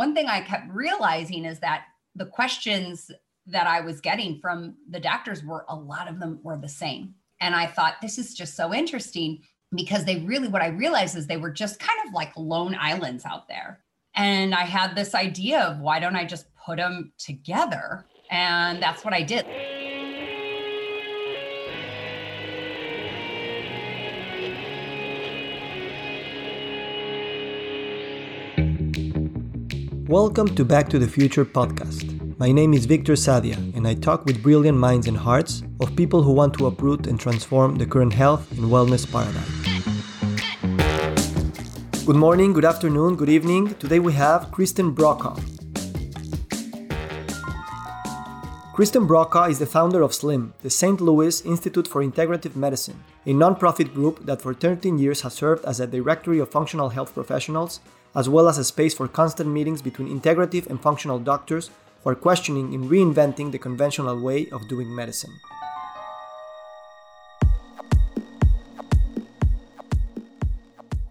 one thing I kept realizing is that the questions that I was getting from the doctors were a lot of them were the same. And I thought, this is just so interesting because they really, what I realized is they were just kind of like lone islands out there. And I had this idea of why don't I just put them together? And that's what I did. Welcome to Back to the Future podcast. My name is Victor Sadia, and I talk with brilliant minds and hearts of people who want to uproot and transform the current health and wellness paradigm. Good morning, good afternoon, good evening. Today we have Kristen Brokaw. Kristen Brokaw is the founder of SLIM, the St. Louis Institute for Integrative Medicine, a nonprofit group that for 13 years has served as a directory of functional health professionals as well as a space for constant meetings between integrative and functional doctors who are questioning and reinventing the conventional way of doing medicine.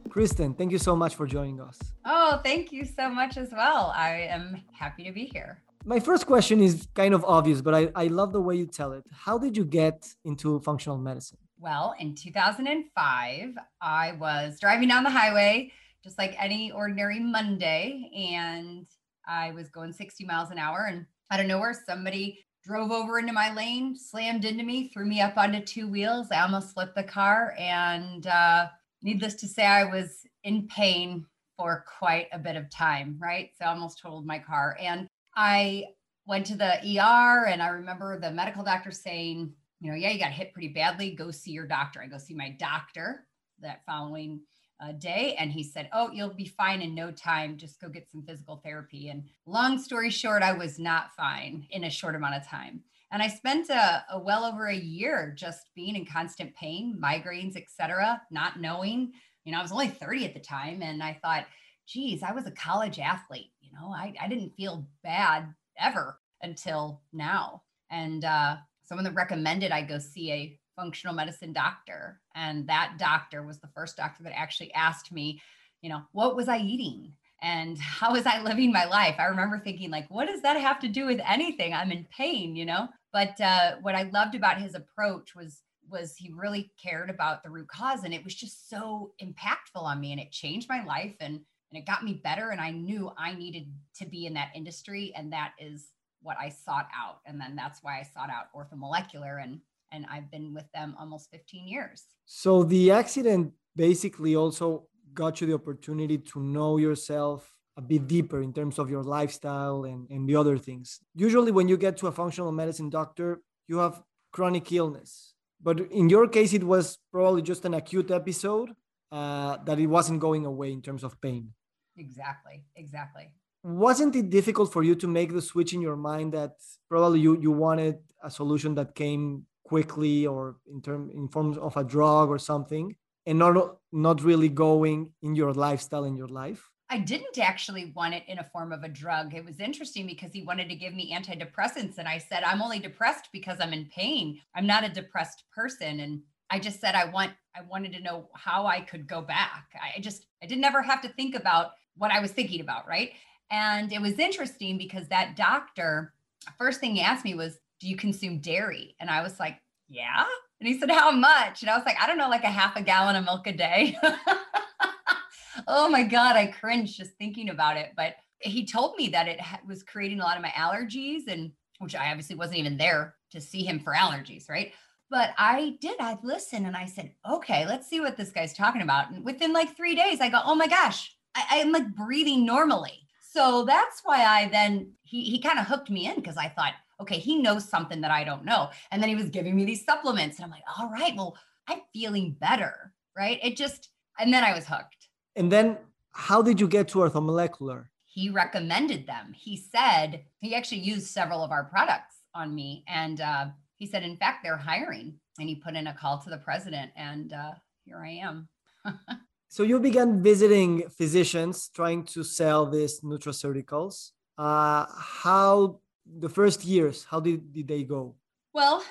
Kristen, thank you so much for joining us. Oh, thank you so much as well. I am happy to be here. My first question is kind of obvious, but I, I love the way you tell it. How did you get into functional medicine? Well, in 2005, I was driving down the highway just like any ordinary Monday. And I was going 60 miles an hour. And out of nowhere, somebody drove over into my lane, slammed into me, threw me up onto two wheels. I almost flipped the car. And uh, needless to say, I was in pain for quite a bit of time, right? So I almost totaled my car. And I went to the ER, and I remember the medical doctor saying, you know, yeah, you got hit pretty badly. Go see your doctor. I go see my doctor that following a day and he said oh you'll be fine in no time. Just go get some physical therapy. And long story short i was not fine in a short amount of time. And i spent a, a well over a year just being in constant pain migraines etc not knowing. You know i was only 30 at the time and i thought geez i was a college athlete you know? I, I didn't feel bad ever until now. And uh, someone that recommended i go see a functional medicine doctor. And that doctor was the first doctor that actually asked me, you know, what was I eating? And how was I living my life? I remember thinking, like, what does that have to do with anything? I'm in pain, you know? But uh, what I loved about his approach was was he really cared about the root cause and it was just so impactful on me and it changed my life and and it got me better and i knew i needed to be in that industry and that is what i sought out and then that's why i sought out orthomolecular and and I've been with them almost 15 years. So the accident basically also got you the opportunity to know yourself a bit deeper in terms of your lifestyle and, and the other things. Usually, when you get to a functional medicine doctor, you have chronic illness. But in your case, it was probably just an acute episode uh, that it wasn't going away in terms of pain. Exactly. Exactly. Wasn't it difficult for you to make the switch in your mind that probably you, you wanted a solution that came quickly or in term in forms of a drug or something and not not really going in your lifestyle in your life I didn't actually want it in a form of a drug. It was interesting because he wanted to give me antidepressants. And I said, I'm only depressed because I'm in pain. I'm not a depressed person. And I just said, I want, I wanted to know how I could go back. I just, I didn't ever have to think about what I was thinking about. Right. And it was interesting because that doctor, first thing he asked me was, do you consume dairy? And I was like, yeah. And he said, how much? And I was like, I don't know, like a half a gallon of milk a day. oh my God, I cringe just thinking about it. But he told me that it was creating a lot of my allergies and which I obviously wasn't even there to see him for allergies, right? But I did. I listened and I said, okay, let's see what this guy's talking about. And within like three days, I go, oh my gosh, I, am like breathing normally. So that's why I then, he, he kind of hooked me in because I thought, okay, he knows something that I don't know. And then he was giving me these supplements. And I'm like, all right, well, I'm feeling better. Right. It just, and then I was hooked. And then how did you get to orthomolecular? He recommended them. He said, he actually used several of our products on me. And uh, he said, in fact, they're hiring. And he put in a call to the president. And uh, here I am. so you began visiting physicians trying to sell these nutraceuticals. Uh, how the first years how did, did they go well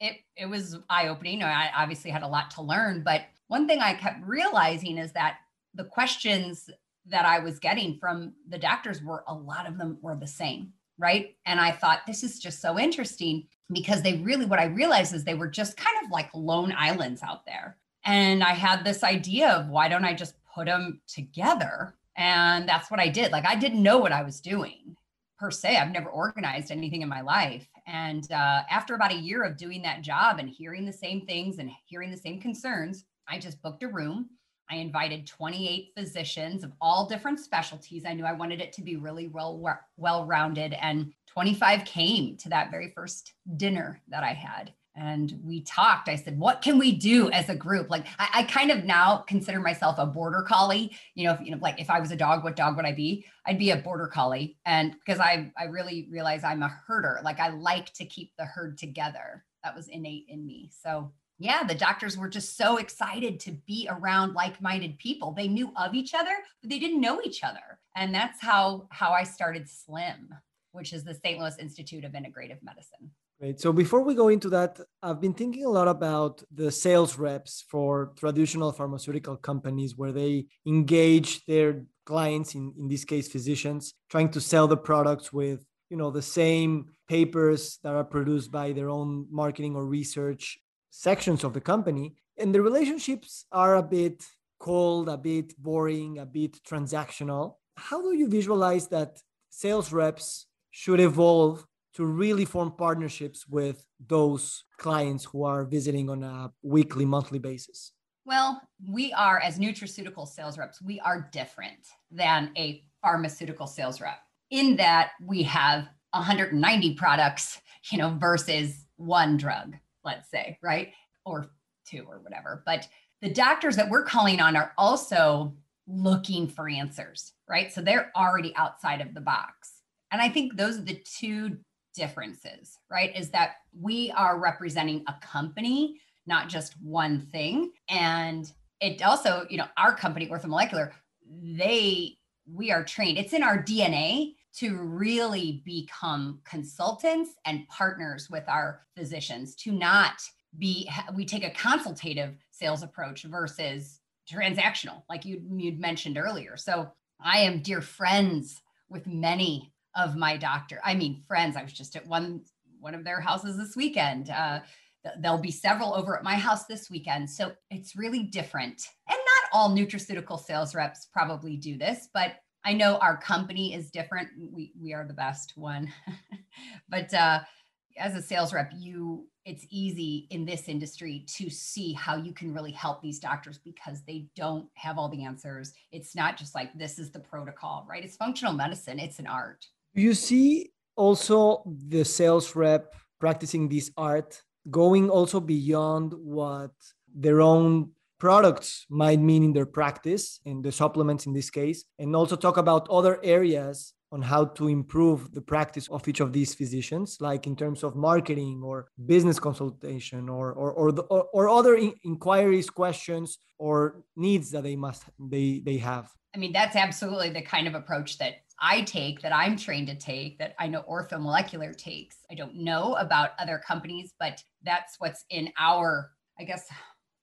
it it was eye-opening i obviously had a lot to learn but one thing i kept realizing is that the questions that I was getting from the doctors were a lot of them were the same, right? And I thought this is just so interesting because they really, what I realized is they were just kind of like lone islands out there. And I had this idea of why don't I just put them together? And that's what I did. Like I didn't know what I was doing per se. I've never organized anything in my life. And uh, after about a year of doing that job and hearing the same things and hearing the same concerns, I just booked a room. I invited 28 physicians of all different specialties. I knew I wanted it to be really well well rounded, and 25 came to that very first dinner that I had and we talked. I said, "What can we do as a group?" Like, I, I, kind of now consider myself a border collie. You know, if, you know, like if I was a dog, what dog would I be? I'd be a border collie, and because I I really realize I'm a herder. Like, I like to keep the herd together. That was innate in me. So yeah, the doctors were just so excited to be around like-minded people. They knew of each other, but they didn't know each other, and that's how how I started SLIM, which is the St. Louis Institute of Integrative Medicine. Great. So before we go into that, I've been thinking a lot about the sales reps for traditional pharmaceutical companies where they engage their clients, in, in this case, physicians, trying to sell the products with you know the same papers that are produced by their own marketing or research sections of the company and the relationships are a bit cold a bit boring a bit transactional how do you visualize that sales reps should evolve to really form partnerships with those clients who are visiting on a weekly, monthly basis? Well, we are, as nutraceutical sales reps, we are different than a pharmaceutical sales rep in that we have 190 products, you know, versus one drug, let's say, right? Or two or whatever. But the doctors that we're calling on are also looking for answers, right? So they're already outside of the box. And I think those are the two differences, right? Is that we are representing a company, not just one thing. And it also, you know, our company, Orthomolecular, they, we are trained, it's in our DNA to really become consultants and partners with our physicians, to not be, we take a consultative sales approach versus transactional, like you you'd mentioned earlier. So I am dear friends with many of my doctor. I mean, friends. I was just at one one of their houses this weekend. Uh, there'll be several over at my house this weekend. So it's really different. And not all nutraceutical sales reps probably do this, but I know our company is different. We we are the best one. but uh, as a sales rep, you it's easy in this industry to see how you can really help these doctors because they don't have all the answers. It's not just like this is the protocol, right? It's functional medicine, it's an art. You see also the sales rep practicing this art going also beyond what their own products might mean in their practice, in the supplements in this case, and also talk about other areas on how to improve the practice of each of these physicians, like in terms of marketing or business consultation or or or, the, or, or other in- inquiries, questions, or needs that they must they they have. I mean, that's absolutely the kind of approach that I take, that I'm trained to take, that I know Orthomolecular takes. I don't know about other companies, but that's what's in our, I guess,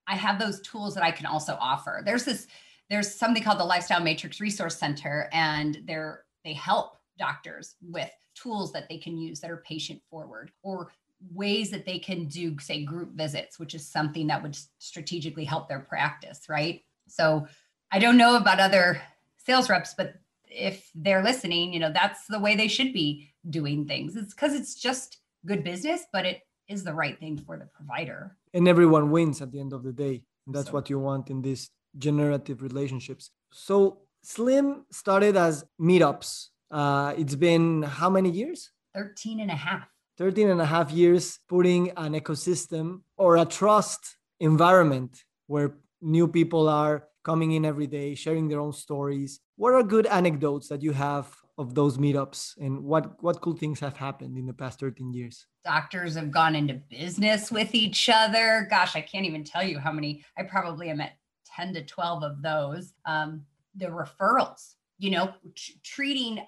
I have those tools that I can also offer. There's this, there's something called the Lifestyle Matrix Resource Center, and they're they help doctors with tools that they can use that are patient forward or ways that they can do, say, group visits, which is something that would strategically help their practice, right? So I don't know about other sales reps, but if they're listening, you know, that's the way they should be doing things. It's because it's just good business, but it is the right thing for the provider. And everyone wins at the end of the day. And that's so. what you want in these generative relationships. So Slim started as meetups. Uh, it's been how many years? 13 and a half. 13 and a half years putting an ecosystem or a trust environment where new people are coming in every day, sharing their own stories. What are good anecdotes that you have of those meetups and what what cool things have happened in the past 13 years? Doctors have gone into business with each other. Gosh, I can't even tell you how many. I probably am at 10 to 12 of those. Um, the referrals, you know, t- treating,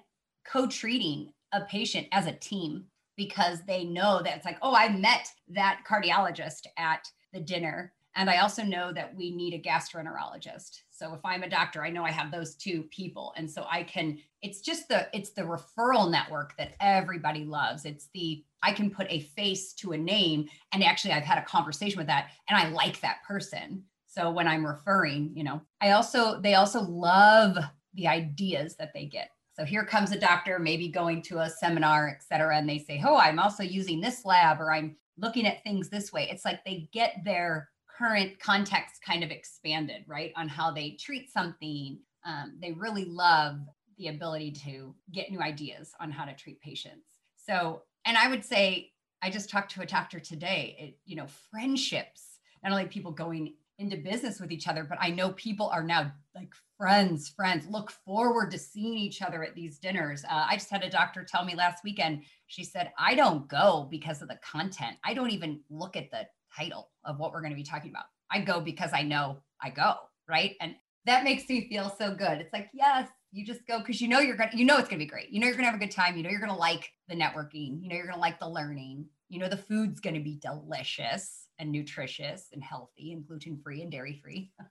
co-treating a patient as a team because they know that it's like, oh, I met that cardiologist at the dinner And I also know that we need a gastroenterologist. So if I'm a doctor, I know I have those two people. And so I can, it's just the, it's the referral network that everybody loves. It's the, I can put a face to a name. And actually, I've had a conversation with that and I like that person. So when I'm referring, you know, I also, they also love the ideas that they get. So here comes a doctor, maybe going to a seminar, et cetera, and they say, Oh, I'm also using this lab or I'm looking at things this way. It's like they get their current context kind of expanded, right? On how they treat something. Um, they really love the ability to get new ideas on how to treat patients. So, and I would say, I just talked to a doctor today, it, you know, friendships, not only people going into business with each other, but I know people are now like friends, friends, look forward to seeing each other at these dinners. Uh, I just had a doctor tell me last weekend, she said, I don't go because of the content. I don't even look at the title of what we're going to be talking about. I go because I know I go, right? And that makes me feel so good. It's like, yes, you just go because you know you're going to, you know it's going to be great. You know you're going to have a good time. You know you're going to like the networking. You know you're going to like the learning. You know the food's going to be delicious and nutritious and healthy and gluten free and dairy free.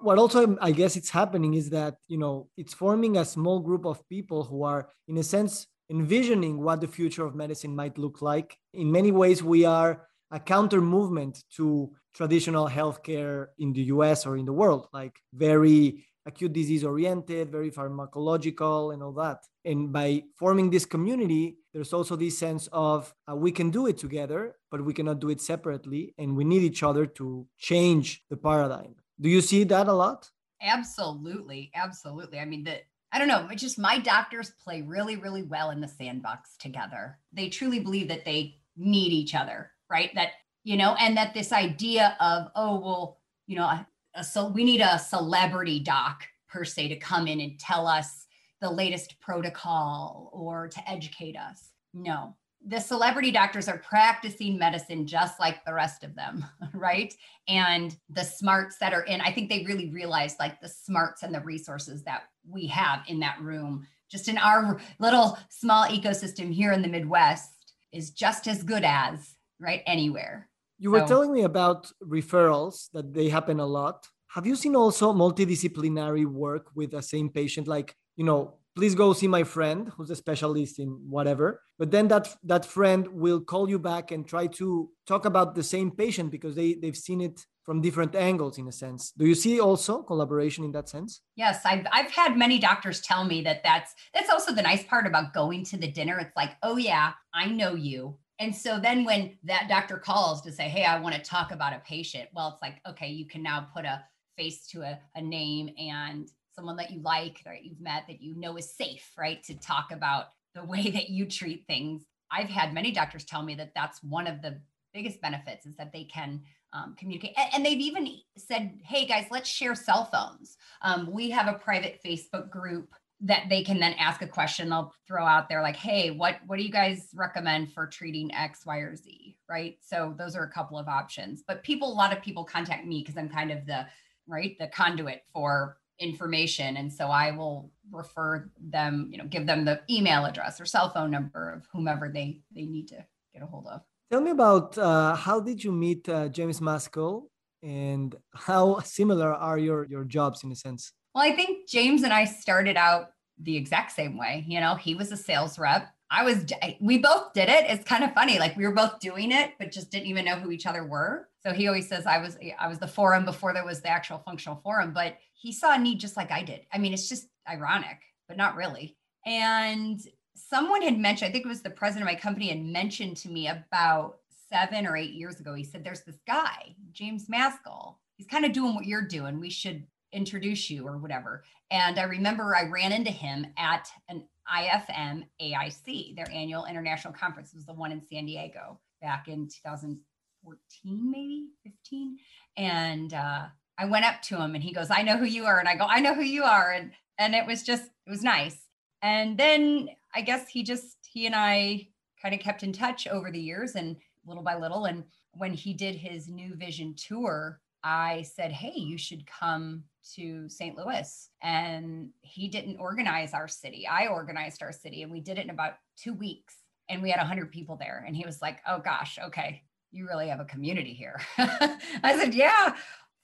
what also um, i guess it's happening is that you know it's forming a small group of people who are in a sense envisioning what the future of medicine might look like in many ways we are a counter movement to traditional healthcare in the US or in the world, like very acute disease oriented, very pharmacological, and all that. And by forming this community, there's also this sense of uh, we can do it together, but we cannot do it separately. And we need each other to change the paradigm. Do you see that a lot? Absolutely. Absolutely. I mean, the, I don't know, it's just my doctors play really, really well in the sandbox together. They truly believe that they need each other right? That, you know, and that this idea of, oh, well, you know, a, a, so we need a celebrity doc per se to come in and tell us the latest protocol or to educate us. No, the celebrity doctors are practicing medicine just like the rest of them, right? And the smarts that are in, I think they really realize like the smarts and the resources that we have in that room, just in our little small ecosystem here in the Midwest, is just as good as right? Anywhere. You were so, telling me about referrals that they happen a lot. Have you seen also multidisciplinary work with the same patient? Like, you know, please go see my friend who's a specialist in whatever. But then that that friend will call you back and try to talk about the same patient because they, they've seen it from different angles in a sense. Do you see also collaboration in that sense? Yes, I've I've had many doctors tell me that that's that's also the nice part about going to the dinner. It's like, "Oh yeah, I know you. And so then when that doctor calls to say, hey, I want to talk about a patient, well, it's like, okay, you can now put a face to a, a name and someone that you like, right, you've met that you know is safe, right, to talk about the way that you treat things. I've had many doctors tell me that that's one of the biggest benefits is that they can um, communicate. And, and, they've even said, hey guys, let's share cell phones. Um, we have a private Facebook group that they can then ask a question. They'll throw out there like hey what what do you guys recommend for treating x y or z? Right? So those are a couple of options. But people a lot of people contact me because i'm kind of the right the conduit for information. And so i will refer them you know give them the email address or cell phone number of whomever they they need to get a hold of. Tell me about uh, how did you meet uh, james maskell and how similar are your your jobs in a sense well, I think James and I started out the exact same way. You know, he was a sales rep. I was, we both did it. It's kind of funny. Like we were both doing it, but just didn't even know who each other were. So he always says I was, I was the forum before there was the actual functional forum, but he saw a need just like I did. I mean, it's just ironic, but not really. And someone had mentioned, I think it was the president of my company had mentioned to me about seven or eight years ago. He said, there's this guy, James Maskell. He's kind of doing what you're doing. We should introduce you or whatever. And I remember I ran into him at an IFM AIC, their annual international conference. It was the one in San Diego back in 2014, maybe 15. And uh, I went up to him and he goes, I know who you are. And I go, I know who you are. And and it was just, it was nice. And then I guess he just, he and I kind of kept in touch over the years and little by little. And when he did his new vision tour, I said, Hey, you should come to St. Louis. And he didn't organize our city. I organized our city and we did it in about two weeks. And we had 100 people there. And he was like, Oh gosh, okay. you really have a community here. I said, yeah.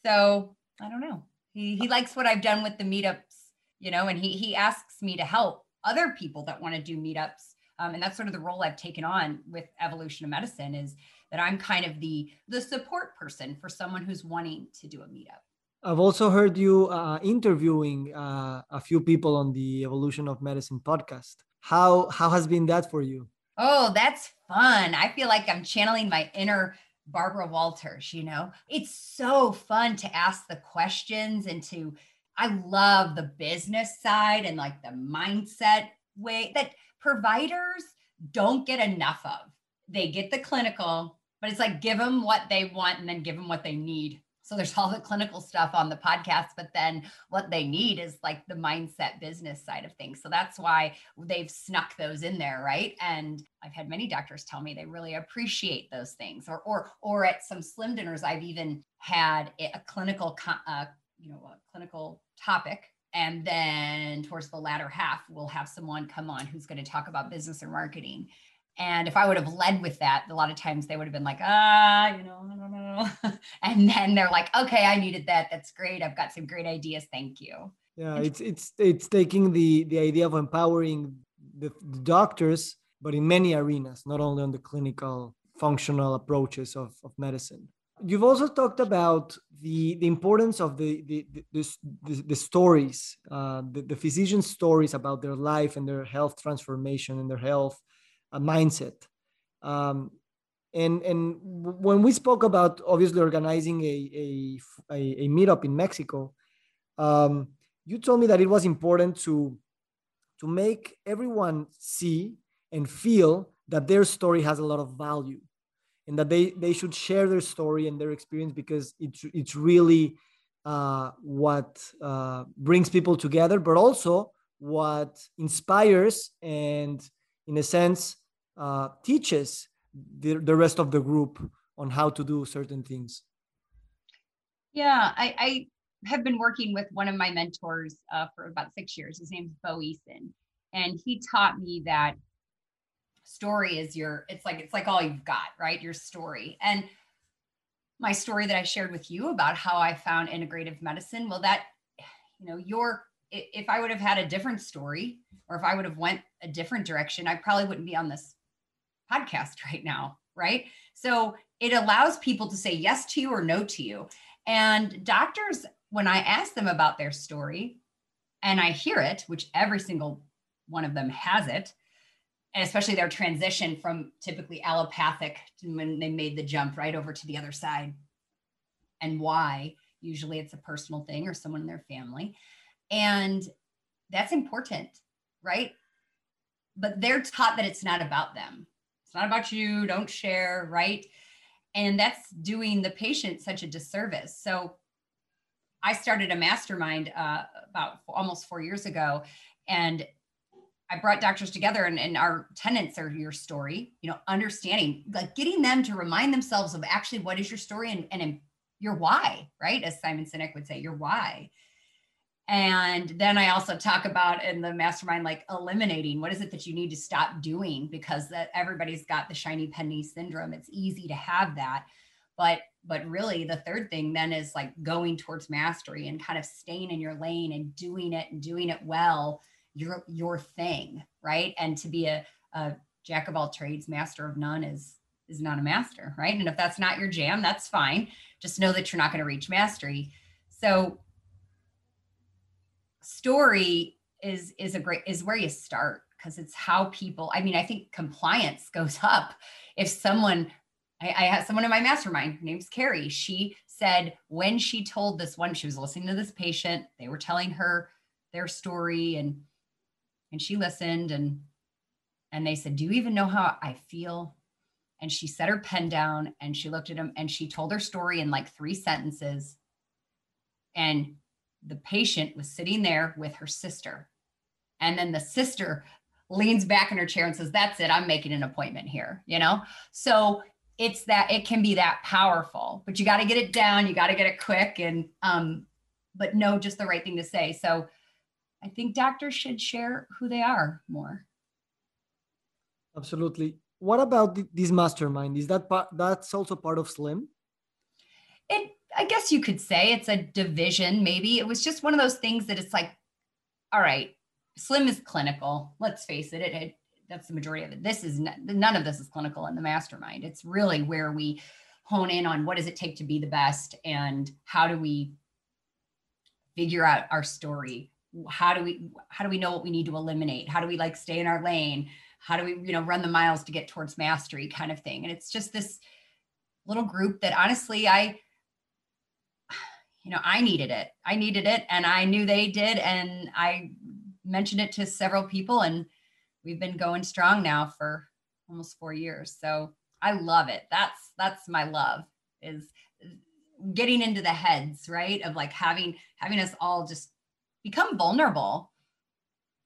So I don't know. He, he likes what I've done with the meetups, you know, and he, he asks me to help other people that want to do meetups. Um, and that's sort of the role I've taken on with evolution of medicine is that I'm kind of the, the support person for someone who's wanting to do a meetup. I've also heard you uh, interviewing uh, a few people on the Evolution of Medicine podcast. How how has been that for you? Oh, that's fun. I feel like I'm channeling my inner Barbara Walters, you know. It's so fun to ask the questions and to I love the business side and like the mindset way that providers don't get enough of. They get the clinical, but it's like give them what they want and then give them what they need. So there's all the clinical stuff on the podcast, but then what they need is like the mindset business side of things. So that's why they've snuck those in there, right? And I've had many doctors tell me they really appreciate those things. Or or or at some slim dinners, I've even had a clinical, uh, you know, a clinical topic and then towards the latter half we'll have someone come on who's going to talk about business or marketing and if I would have led with that, a lot of times they would have been like, ah, you know, I don't know. and then they're like, okay, I needed that. That's great. I've got some great ideas. Thank you. Yeah, it's it's it's taking the the idea of empowering the, the doctors, but in many arenas, not only on the clinical functional approaches of, of medicine. You've also talked about the, the importance of the, the, the, the, the stories, uh, the, the physician's stories about their life and their health transformation and their health mindset. Um, and and when we spoke about obviously organizing a a, a, meetup in Mexico, um, you told me that it was important to to make everyone see and feel that their story has a lot of value and that they they should share their story and their experience because it's it's really uh, what uh, brings people together but also what inspires and in a sense uh, teaches the, the rest of the group on how to do certain things. Yeah i, I have been working with one of my mentors uh, for about six years. His name's bo eason and he taught me that story is your it's like it's like all you've got right? Your story. And my story that i shared with you about how i found integrative medicine well that you know your if i would have had a different story or if i would have went a different direction i probably wouldn't be on this podcast right now, right? So it allows people to say yes to you or no to you. And doctors, when I ask them about their story and I hear it, which every single one of them has it, and especially their transition from typically allopathic when they made the jump right over to the other side and why usually it's a personal thing or someone in their family and that's important right but they're taught that it's not about them not about you. Don't share, right? And that's doing the patient such a disservice. So I started a mastermind uh, about almost four years ago, and I brought doctors together, and, and our tenants are your story. You know, understanding, like getting them to remind themselves of actually what is your story and, and your why, right? As Simon Sinek would say, your why. And then I also talk about in the mastermind, like eliminating what is it that you need to stop doing because that everybody's got the shiny penny syndrome. It's easy to have that. But but really the third thing then is like going towards mastery and kind of staying in your lane and doing it and doing it well, your your thing, right? And to be a, a jack of all trades, master of none is is not a master, right? And if that's not your jam, that's fine. Just know that you're not going to reach mastery. So story is is a great is where you start because it's how people i mean i think compliance goes up. If someone I, I had someone in my mastermind her name's carrie. She said when she told this one she was listening to this patient they were telling her their story and and she listened and and they said do you even know how i feel? And she set her pen down and she looked at him and she told her story in like three sentences. And the patient was sitting there with her sister. And then the sister leans back in her chair and says, That's it, I'm making an appointment here, you know? So it's that it can be that powerful, but you got to get it down, you got to get it quick and um, but know just the right thing to say. So I think doctors should share who they are more. Absolutely. what about this mastermind? Is that part that's also part of Slim? It I guess you could say it's a division, maybe. It was just one of those things that it's like, all right, Slim is clinical. Let's face it, it, it that's the majority of it. This is none of this is clinical in the mastermind. It's really where we hone in on what does it take to be the best and how do we figure out our story how do we how do we know what we need to eliminate how do we like stay in our lane how do we you know run the miles to get towards mastery kind of thing and it's just this little group that honestly i you know i needed it. I needed it and i knew they did and i mentioned it to several people and we've been going strong now for almost four years. So i love it. That's that's my love is getting into the heads right of like having having us all just become vulnerable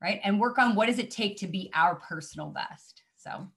right and work on what does it take to be our personal best so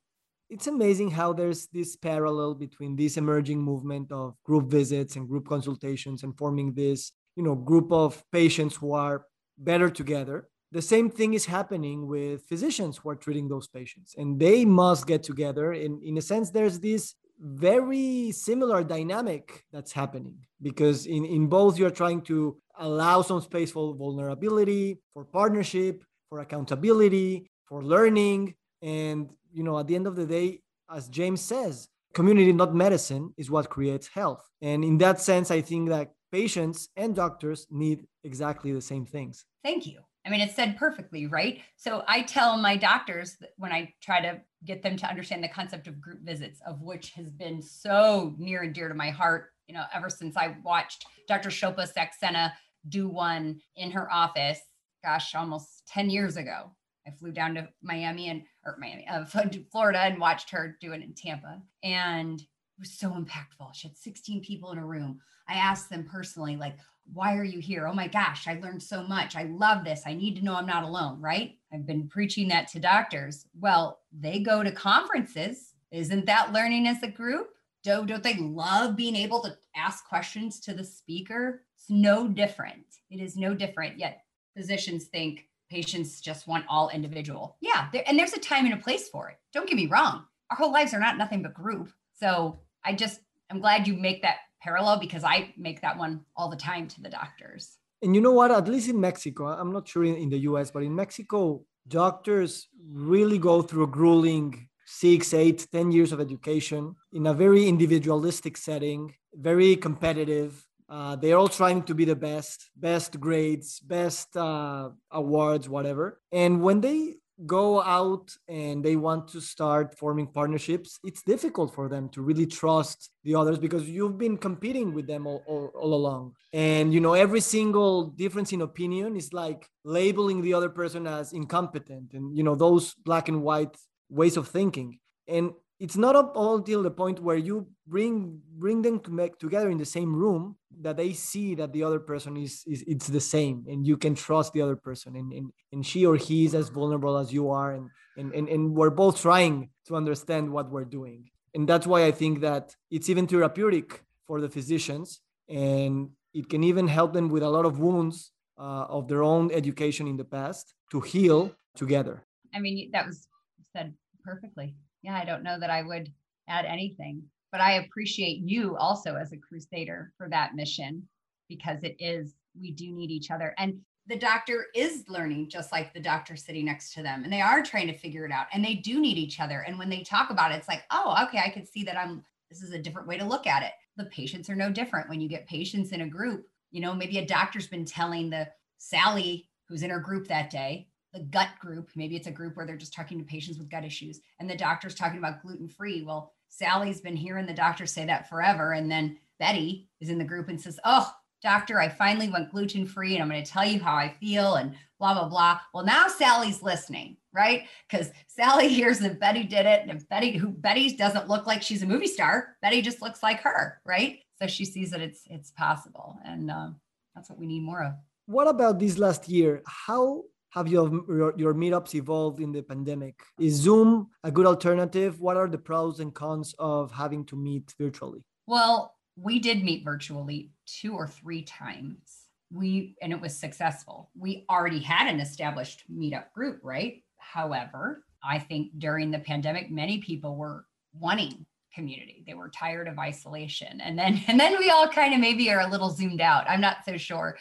it's amazing how there's this parallel between this emerging movement of group visits and group consultations and forming this you know group of patients who are better together. The same thing is happening with physicians who are treating those patients and they must get together in in a sense there's this very similar dynamic that's happening because in, in both you're trying to allow some space for vulnerability for partnership for accountability for learning and you know at the end of the day as james says community not medicine is what creates health and in that sense i think that patients and doctors need exactly the same things thank you I mean, it's said perfectly, right? So I tell my doctors when I try to get them to understand the concept of group visits, of which has been so near and dear to my heart, you know, ever since I watched Dr. Shilpa Saxena do one in her office, gosh, almost 10 years ago. I flew down to Miami and or Miami, uh, Florida, and watched her do it in Tampa, and it was so impactful. She had 16 people in a room. I asked them personally, like, why are you here? Oh my gosh, I learned so much. I love this. I need to know I'm not alone, right? I've been preaching that to doctors. Well, they go to conferences. Isn't that learning as a group? Don't, don't they love being able to ask questions to the speaker? It's no different. It is no different. Yet physicians think patients just want all individual. Yeah, there, and there's a time and a place for it. Don't get me wrong. Our whole lives are not nothing but group. So I just, I'm glad you make that parallel because I make that one all the time to the doctors. And you know what? At least in Mexico, I'm not sure in, in the US, but in Mexico, doctors really go through a grueling six, eight, ten years of education in a very individualistic setting, very competitive. Uh, they're all trying to be the best, best grades, best uh, awards, whatever. And when they go out and they want to start forming partnerships, it's difficult for them to really trust the others because you've been competing with them all, all, all, along. And, you know, every single difference in opinion is like labeling the other person as incompetent and, you know, those black and white ways of thinking. And it's not up until the point where you bring bring them to make together in the same room that they see that the other person is, is it's the same and you can trust the other person and, and, and she or he is as vulnerable as you are and, and, and, and we're both trying to understand what we're doing. And that's why i think that it's even therapeutic for the physicians and it can even help them with a lot of wounds uh, of their own education in the past to heal together. I mean that was said perfectly yeah, I don't know that I would add anything, but I appreciate you also as a crusader for that mission because it is, we do need each other. And the doctor is learning just like the doctor sitting next to them and they are trying to figure it out and they do need each other. And when they talk about it, it's like, oh, okay, I can see that I'm, this is a different way to look at it. The patients are no different. When you get patients in a group, you know, maybe a doctor's been telling the Sally who's in her group that day, the gut group. Maybe it's a group where they're just talking to patients with gut issues, and the doctor's talking about gluten free. Well, Sally's been hearing the doctor say that forever. And then Betty is in the group and says, Oh, doctor, I finally went gluten free and I'm going to tell you how I feel and blah, blah, blah. Well, now Sally's listening, right? Because Sally hears that Betty did it. And Betty, who Betty doesn't look like she's a movie star, Betty just looks like her, right? So she sees that it's it's possible. And uh, that's what we need more of. What about this last year? How have your, your, your meetups evolved in the pandemic? Is Zoom a good alternative? What are the pros and cons of having to meet virtually? Well, we did meet virtually two or three times. We and it was successful. We already had an established meetup group, right? However, I think during the pandemic, many people were wanting community. They were tired of isolation. And then and then we all kind of maybe are a little zoomed out. I'm not so sure.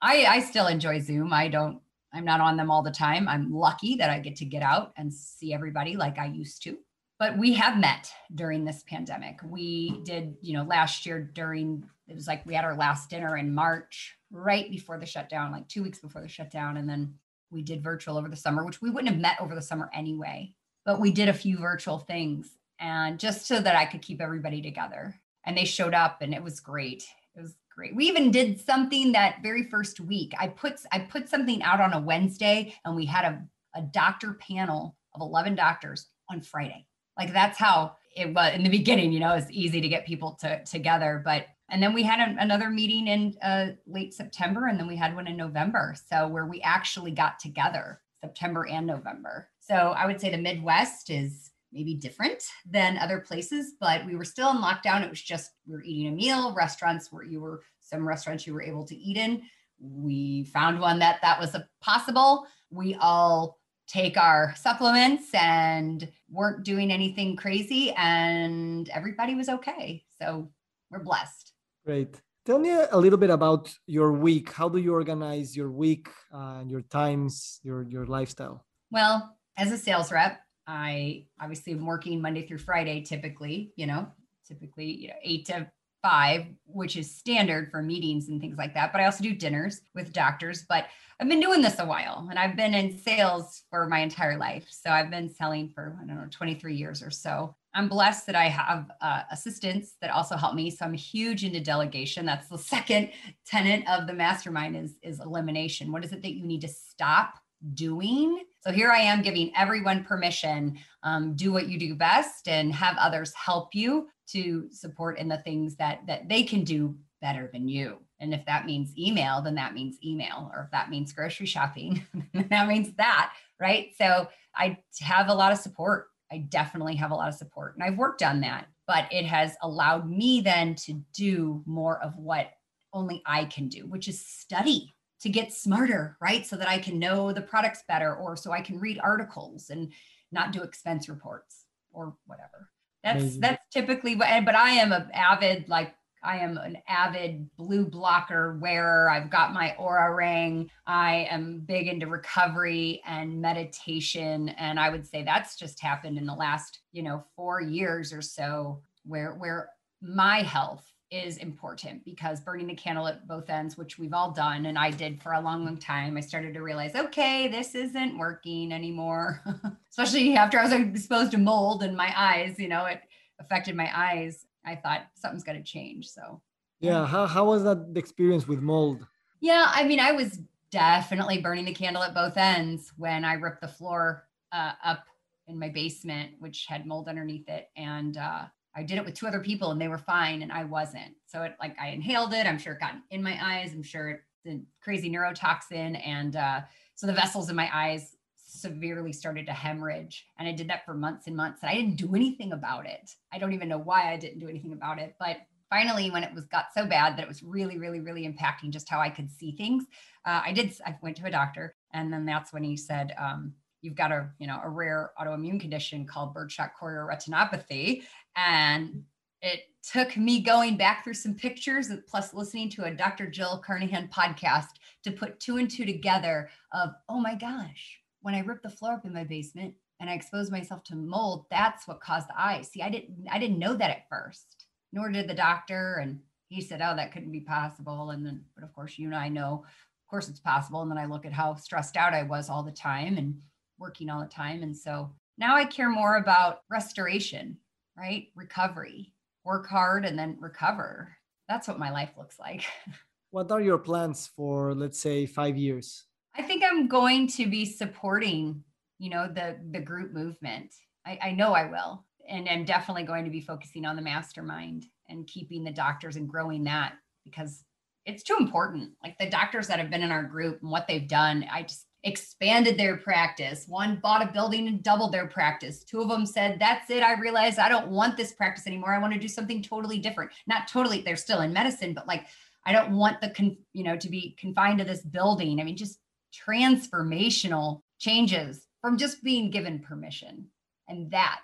I I still enjoy Zoom. I don't I'm not on them all the time. I'm lucky that I get to get out and see everybody like I used to. But we have met during this pandemic. We did, you know, last year during it was like we had our last dinner in March, right before the shutdown, like two weeks before the shutdown. And then we did virtual over the summer, which we wouldn't have met over the summer anyway. But we did a few virtual things and just so that I could keep everybody together. And they showed up and it was great. It was great. We even did something that very first week. I put I put something out on a Wednesday and we had a, a doctor panel of 11 doctors on Friday. Like that's how it was in the beginning, you know, it's easy to get people to, together, but and then we had a, another meeting in uh, late September and then we had one in November. So where we actually got together September and November. So I would say the Midwest is maybe different than other places, but we were still in lockdown. It was just we were eating a meal. Restaurants where you were some restaurants you were able to eat in. We found one that that was possible. We all take our supplements and weren't doing anything crazy, and everybody was okay. So we're blessed. Great. Tell me a little bit about your week. How do you organize your week uh, and your times, your your lifestyle? Well, as a sales rep, I obviously am working Monday through Friday typically, you know, typically, you know, eight to five, which is standard for meetings and things like that. But I also do dinners with doctors. But I've been doing this a while and I've been in sales for my entire life. So I've been selling for, I don't know, 23 years or so. I'm blessed that I have uh, assistants that also help me. So I'm huge into delegation. That's the second tenet of the mastermind is, is elimination. What is it that you need to stop doing. So here I am giving everyone permission, um, do what you do best and have others help you to support in the things that that they can do better than you. And if that means email, then that means email. Or if that means grocery shopping, that means that, right? So I have a lot of support. I definitely have a lot of support. And I've worked on that, but it has allowed me then to do more of what only I can do, which is study to get smarter, right? So that I can know the products better or so I can read articles and not do expense reports or whatever. That's that's typically what but I am an avid like I am an avid blue blocker wearer. I've got my Oura ring. I am big into recovery and meditation and I would say that's just happened in the last, you know, 4 years or so where where my health is important because burning the candle at both ends, which we've all done, and I did for a long, long time, I started to realize, okay, this isn't working anymore. Especially after I was exposed to mold in my eyes, you know, it affected my eyes. I thought something's got to change. So, yeah. How, how was that experience with mold? Yeah. I mean, I was definitely burning the candle at both ends when I ripped the floor uh, up in my basement, which had mold underneath it. And uh, I did it with two other people and they were fine and I wasn't. So it like I inhaled it. I'm sure it got in my eyes. I'm sure a crazy neurotoxin. And uh, so the vessels in my eyes severely started to hemorrhage. And I did that for months and months. And I didn't do anything about it. I don't even know why I didn't do anything about it. But finally, when it was got so bad that it was really, really, really impacting just how I could see things, uh, I did. I went to a doctor, and then that's when he said, um, you've got a you know a rare autoimmune condition called birdshot chorioretinopathy and it took me going back through some pictures plus listening to a dr jill carnahan podcast to put two and two together of oh my gosh when i ripped the floor up in my basement and i exposed myself to mold that's what caused the eyes. See i didn't i didn't know that at first nor did the doctor. And he said oh that couldn't be possible. And then but of course you and i know of course it's possible. And then i look at how stressed out i was all the time and working all the time. And so now I care more about restoration, right? Recovery, work hard and then recover. That's what my life looks like. What are your plans for, let's say, five years? I think I'm going to be supporting, you know, the the group movement. I, I know I will. And I'm definitely going to be focusing on the mastermind and keeping the doctors and growing that because it's too important. Like the doctors that have been in our group and what they've done, I just expanded their practice. One bought a building and doubled their practice. Two of them said, That's it. I realized I don't want this practice anymore. I want to do something totally different. Not totally, they're still in medicine, but like, I don't want the, con- you know, to be confined to this building. I mean, just transformational changes from just being given permission. And that's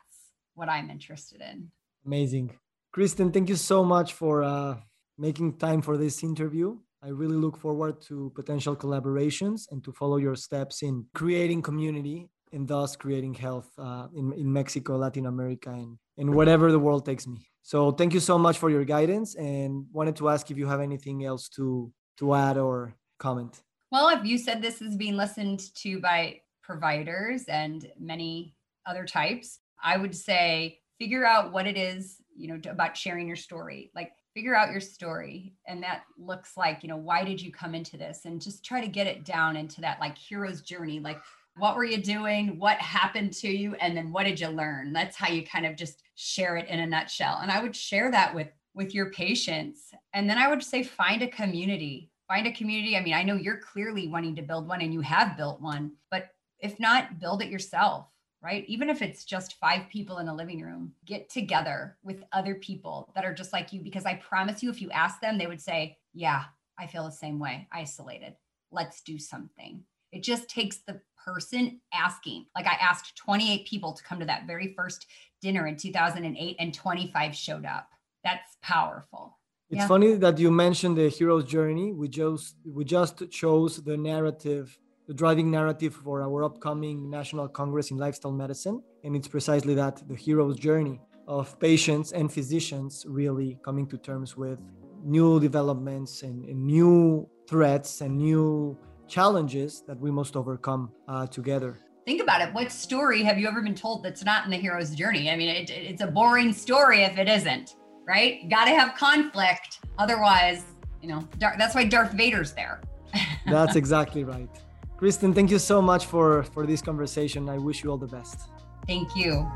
what I'm interested in. Amazing. Kristen, thank you so much for uh, making time for this interview. I really look forward to potential collaborations and to follow your steps in creating community and thus creating health uh, in, in Mexico, Latin America, and, and whatever the world takes me. So thank you so much for your guidance and wanted to ask if you have anything else to, to add or comment. Well, if you said this is being listened to by providers and many other types, I would say figure out what it is, you know, about sharing your story. Like figure out your story. And that looks like, you know, why did you come into this? And just try to get it down into that like hero's journey. Like, what were you doing? What happened to you? And then what did you learn? That's how you kind of just share it in a nutshell. And I would share that with with your patients. And then I would say find a community. Find a community. I mean, I know you're clearly wanting to build one and you have built one, but if not, build it yourself right? Even if it's just five people in a living room, get together with other people that are just like you. Because I promise you, if you ask them, they would say, Yeah, I feel the same way, isolated. Let's do something. It just takes the person asking. Like I asked 28 people to come to that very first dinner in 2008, and 25 showed up. That's powerful. It's yeah. funny that you mentioned the hero's journey. We just we just chose the narrative the driving narrative for our upcoming National Congress in Lifestyle Medicine. And it's precisely that the hero's journey of patients and physicians really coming to terms with new developments and, and new threats and new challenges that we must overcome uh, together. Think about it. What story have you ever been told that's not in the hero's journey? I mean, it, it's a boring story if it isn't, right? Got to have conflict. Otherwise, you know, that's why Darth Vader's there. that's exactly right. Kristen, thank you so much for, for this conversation. I wish you all the best. Thank you.